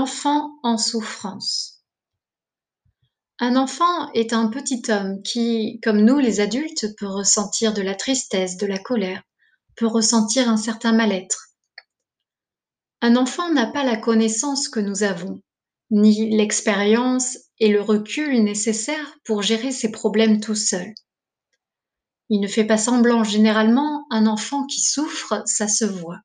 L'enfant en souffrance. Un enfant est un petit homme qui, comme nous les adultes, peut ressentir de la tristesse, de la colère, peut ressentir un certain mal-être. Un enfant n'a pas la connaissance que nous avons, ni l'expérience et le recul nécessaires pour gérer ses problèmes tout seul. Il ne fait pas semblant. Généralement, un enfant qui souffre, ça se voit.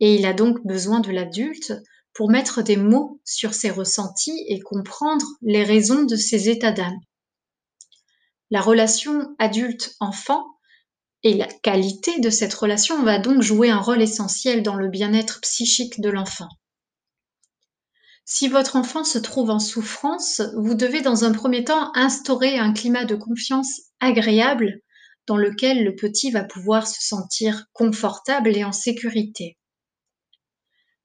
Et il a donc besoin de l'adulte pour mettre des mots sur ses ressentis et comprendre les raisons de ses états d'âme. La relation adulte-enfant et la qualité de cette relation va donc jouer un rôle essentiel dans le bien-être psychique de l'enfant. Si votre enfant se trouve en souffrance, vous devez dans un premier temps instaurer un climat de confiance agréable dans lequel le petit va pouvoir se sentir confortable et en sécurité.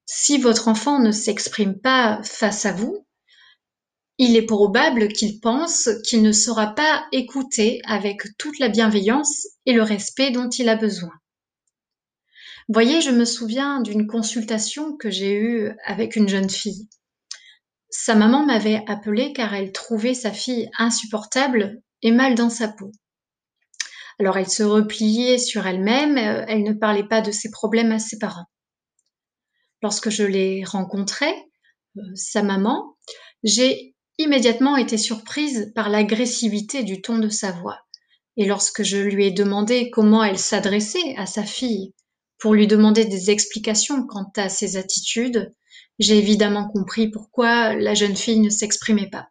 Si votre enfant ne s'exprime pas face à vous, il est probable qu'il pense qu'il ne sera pas écouté avec toute la bienveillance et le respect dont il a besoin. Voyez, je me souviens d'une consultation que j'ai eue avec une jeune fille. Sa maman m'avait appelée car elle trouvait sa fille insupportable et mal dans sa peau. Alors elle se repliait sur elle-même, elle ne parlait pas de ses problèmes à ses parents. Lorsque je l'ai rencontrée, euh, sa maman, j'ai immédiatement été surprise par l'agressivité du ton de sa voix. Et lorsque je lui ai demandé comment elle s'adressait à sa fille pour lui demander des explications quant à ses attitudes, j'ai évidemment compris pourquoi la jeune fille ne s'exprimait pas.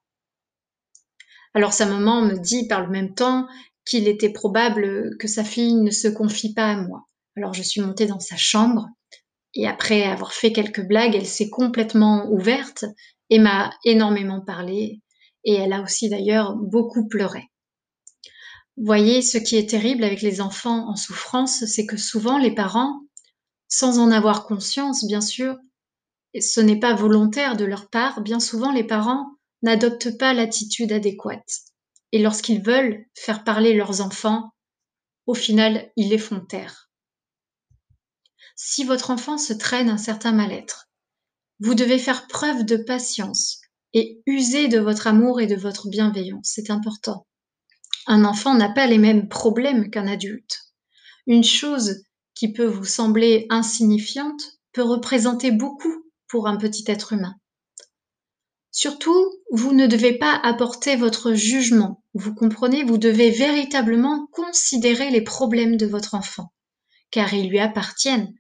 Alors sa maman me dit par le même temps qu'il était probable que sa fille ne se confie pas à moi. Alors je suis montée dans sa chambre et après avoir fait quelques blagues, elle s'est complètement ouverte et m'a énormément parlé. Et elle a aussi d'ailleurs beaucoup pleuré. Voyez, ce qui est terrible avec les enfants en souffrance, c'est que souvent les parents, sans en avoir conscience, bien sûr, ce n'est pas volontaire de leur part, bien souvent les parents n'adoptent pas l'attitude adéquate. Et lorsqu'ils veulent faire parler leurs enfants, au final, ils les font taire si votre enfant se traîne un certain mal-être. Vous devez faire preuve de patience et user de votre amour et de votre bienveillance. C'est important. Un enfant n'a pas les mêmes problèmes qu'un adulte. Une chose qui peut vous sembler insignifiante peut représenter beaucoup pour un petit être humain. Surtout, vous ne devez pas apporter votre jugement. Vous comprenez, vous devez véritablement considérer les problèmes de votre enfant, car ils lui appartiennent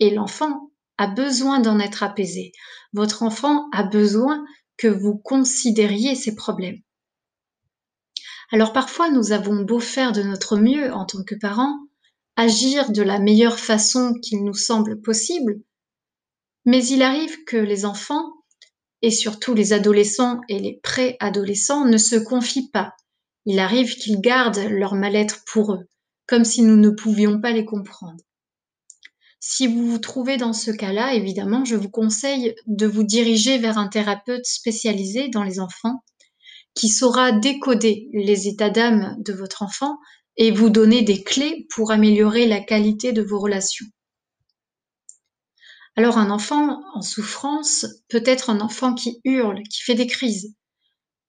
et l'enfant a besoin d'en être apaisé. Votre enfant a besoin que vous considériez ses problèmes. Alors parfois nous avons beau faire de notre mieux en tant que parents, agir de la meilleure façon qu'il nous semble possible, mais il arrive que les enfants, et surtout les adolescents et les pré-adolescents, ne se confient pas. Il arrive qu'ils gardent leur mal-être pour eux, comme si nous ne pouvions pas les comprendre. Si vous vous trouvez dans ce cas-là, évidemment, je vous conseille de vous diriger vers un thérapeute spécialisé dans les enfants qui saura décoder les états d'âme de votre enfant et vous donner des clés pour améliorer la qualité de vos relations. Alors un enfant en souffrance peut être un enfant qui hurle, qui fait des crises,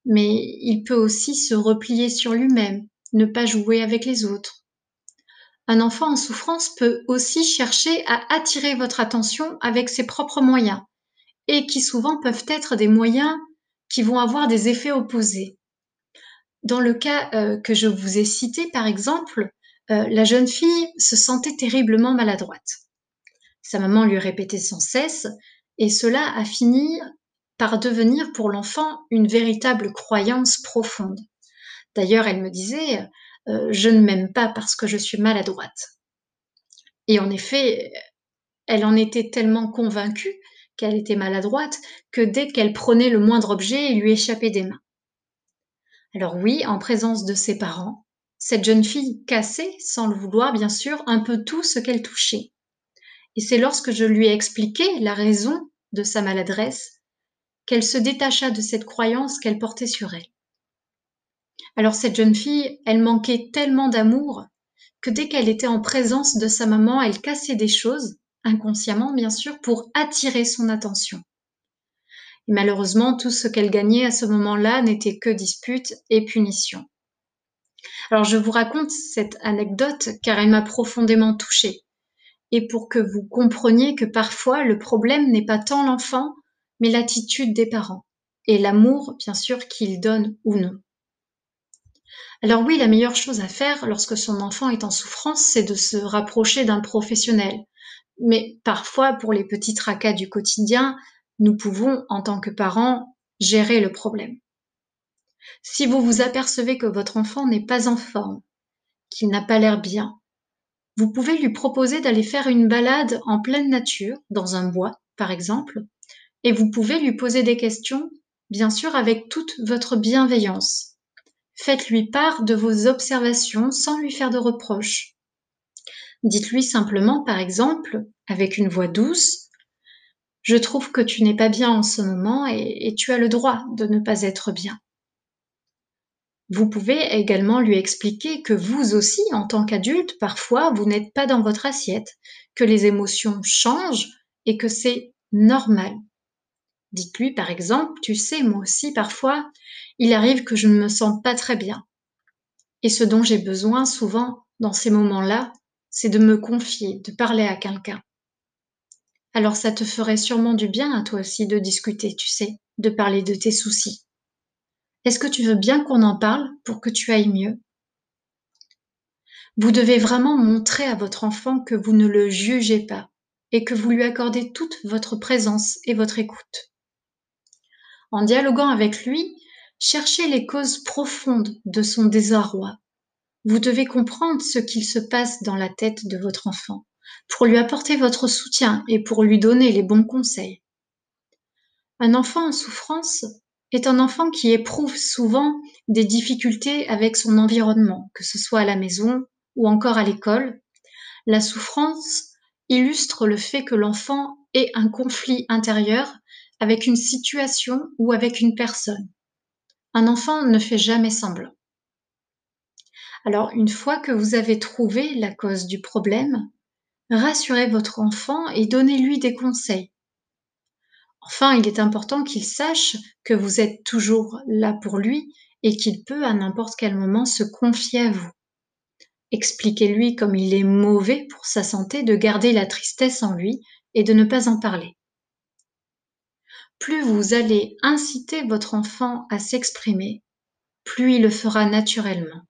mais il peut aussi se replier sur lui-même, ne pas jouer avec les autres, un enfant en souffrance peut aussi chercher à attirer votre attention avec ses propres moyens, et qui souvent peuvent être des moyens qui vont avoir des effets opposés. Dans le cas euh, que je vous ai cité, par exemple, euh, la jeune fille se sentait terriblement maladroite. Sa maman lui répétait sans cesse, et cela a fini par devenir pour l'enfant une véritable croyance profonde. D'ailleurs, elle me disait, euh, je ne m'aime pas parce que je suis maladroite. Et en effet, elle en était tellement convaincue qu'elle était maladroite que dès qu'elle prenait le moindre objet, il lui échappait des mains. Alors oui, en présence de ses parents, cette jeune fille cassait, sans le vouloir bien sûr, un peu tout ce qu'elle touchait. Et c'est lorsque je lui ai expliqué la raison de sa maladresse qu'elle se détacha de cette croyance qu'elle portait sur elle. Alors cette jeune fille, elle manquait tellement d'amour que dès qu'elle était en présence de sa maman, elle cassait des choses, inconsciemment bien sûr, pour attirer son attention. Et malheureusement, tout ce qu'elle gagnait à ce moment-là n'était que disputes et punitions. Alors je vous raconte cette anecdote car elle m'a profondément touchée. Et pour que vous compreniez que parfois le problème n'est pas tant l'enfant, mais l'attitude des parents et l'amour, bien sûr, qu'ils donnent ou non. Alors oui, la meilleure chose à faire lorsque son enfant est en souffrance, c'est de se rapprocher d'un professionnel. Mais parfois, pour les petits tracas du quotidien, nous pouvons, en tant que parents, gérer le problème. Si vous vous apercevez que votre enfant n'est pas en forme, qu'il n'a pas l'air bien, vous pouvez lui proposer d'aller faire une balade en pleine nature, dans un bois par exemple, et vous pouvez lui poser des questions, bien sûr avec toute votre bienveillance. Faites-lui part de vos observations sans lui faire de reproches. Dites-lui simplement, par exemple, avec une voix douce, Je trouve que tu n'es pas bien en ce moment et, tu as le droit de ne pas être bien. Vous pouvez également lui expliquer que vous aussi, en tant qu'adulte, parfois, vous n'êtes pas dans votre assiette, que les émotions changent et que c'est normal. Dites-lui par exemple, tu sais, moi aussi, parfois, il arrive que je ne me sens pas très bien. Et ce dont j'ai besoin souvent dans ces moments-là, c'est de me confier, de parler à quelqu'un. Alors ça te ferait sûrement du bien à toi aussi de discuter, tu sais, de parler de tes soucis. Est-ce que tu veux bien qu'on en parle pour que tu ailles mieux? Vous devez vraiment montrer à votre enfant que vous ne le jugez pas et que vous lui accordez toute votre présence et votre écoute. En dialoguant avec lui, cherchez les causes profondes de son désarroi. Vous devez comprendre ce qu'il se passe dans la tête de votre enfant pour lui apporter votre soutien et pour lui donner les bons conseils. Un enfant en souffrance est un enfant qui éprouve souvent des difficultés avec son environnement, que ce soit à la maison ou encore à l'école. La souffrance illustre le fait que l'enfant ait un conflit intérieur avec une situation ou avec une personne. Un enfant ne fait jamais semblant. Alors, une fois que vous avez trouvé la cause du problème, rassurez votre enfant et donnez-lui des conseils. Enfin, il est important qu'il sache que vous êtes toujours là pour lui et qu'il peut à n'importe quel moment se confier à vous. Expliquez-lui comme il est mauvais pour sa santé de garder la tristesse en lui et de ne pas en parler. Plus vous allez inciter votre enfant à s'exprimer, plus il le fera naturellement.